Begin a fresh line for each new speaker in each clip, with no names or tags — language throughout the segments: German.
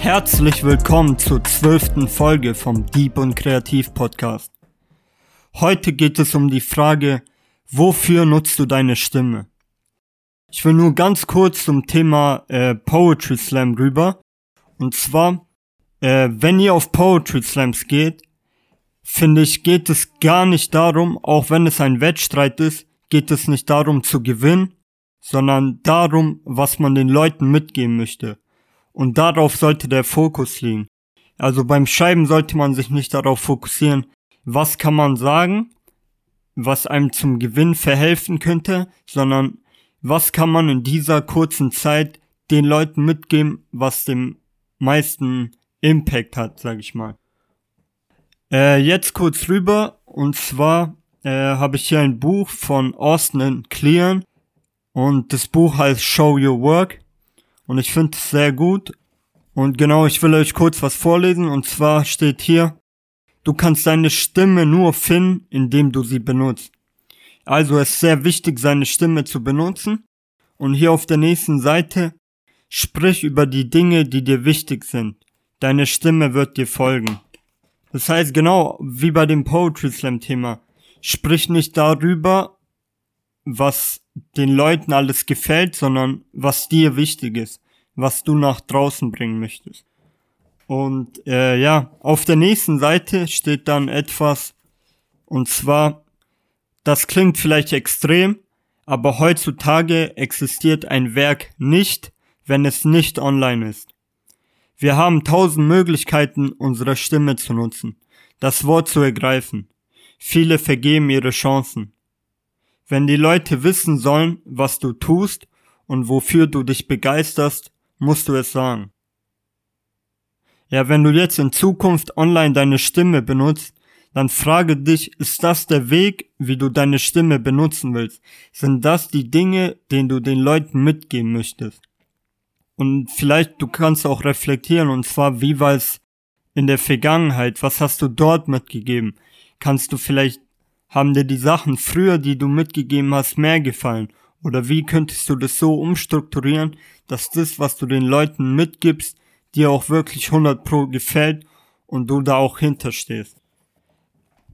Herzlich willkommen zur zwölften Folge vom Dieb und Kreativ Podcast. Heute geht es um die Frage, wofür nutzt du deine Stimme? Ich will nur ganz kurz zum Thema äh, Poetry Slam rüber. Und zwar, äh, wenn ihr auf Poetry Slams geht, finde ich, geht es gar nicht darum, auch wenn es ein Wettstreit ist, geht es nicht darum zu gewinnen, sondern darum, was man den Leuten mitgeben möchte. Und darauf sollte der Fokus liegen. Also beim Schreiben sollte man sich nicht darauf fokussieren, was kann man sagen, was einem zum Gewinn verhelfen könnte, sondern was kann man in dieser kurzen Zeit den Leuten mitgeben, was dem meisten Impact hat, sag ich mal. Äh, jetzt kurz rüber, und zwar äh, habe ich hier ein Buch von Austin Clean und das Buch heißt Show Your Work und ich finde es sehr gut. Und genau, ich will euch kurz was vorlesen und zwar steht hier, du kannst deine Stimme nur finden, indem du sie benutzt. Also es ist sehr wichtig, seine Stimme zu benutzen. Und hier auf der nächsten Seite, sprich über die Dinge, die dir wichtig sind. Deine Stimme wird dir folgen. Das heißt genau wie bei dem Poetry Slam Thema. Sprich nicht darüber, was den Leuten alles gefällt, sondern was dir wichtig ist, was du nach draußen bringen möchtest. Und äh, ja, auf der nächsten Seite steht dann etwas, und zwar, das klingt vielleicht extrem, aber heutzutage existiert ein Werk nicht, wenn es nicht online ist. Wir haben tausend Möglichkeiten, unsere Stimme zu nutzen, das Wort zu ergreifen. Viele vergeben ihre Chancen. Wenn die Leute wissen sollen, was du tust und wofür du dich begeisterst, musst du es sagen. Ja, wenn du jetzt in Zukunft online deine Stimme benutzt, dann frage dich, ist das der Weg, wie du deine Stimme benutzen willst? Sind das die Dinge, denen du den Leuten mitgeben möchtest? Und vielleicht du kannst auch reflektieren, und zwar, wie war es in der Vergangenheit? Was hast du dort mitgegeben? Kannst du vielleicht haben dir die Sachen früher, die du mitgegeben hast, mehr gefallen? Oder wie könntest du das so umstrukturieren, dass das, was du den Leuten mitgibst, dir auch wirklich 100 pro gefällt und du da auch hinterstehst?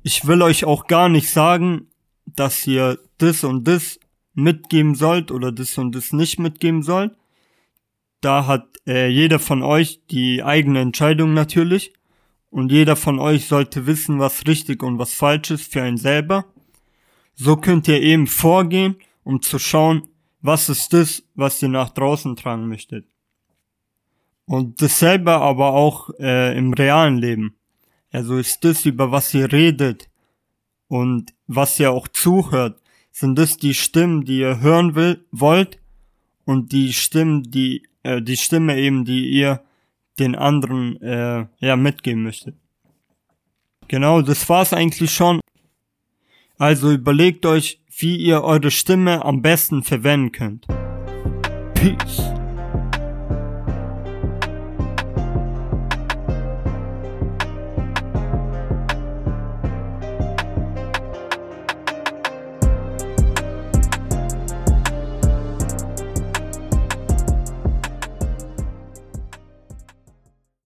Ich will euch auch gar nicht sagen, dass ihr das und das mitgeben sollt oder das und das nicht mitgeben sollt. Da hat äh, jeder von euch die eigene Entscheidung natürlich und jeder von euch sollte wissen, was richtig und was falsch ist für einen selber. So könnt ihr eben vorgehen, um zu schauen, was ist das, was ihr nach draußen tragen möchtet. Und dasselbe aber auch äh, im realen Leben. Also ist das, über was ihr redet und was ihr auch zuhört, sind das die Stimmen, die ihr hören will, wollt und die Stimmen, die äh, die Stimme eben, die ihr den anderen äh, ja mitgeben möchte. Genau, das war's eigentlich schon. Also überlegt euch, wie ihr eure Stimme am besten verwenden könnt. Peace.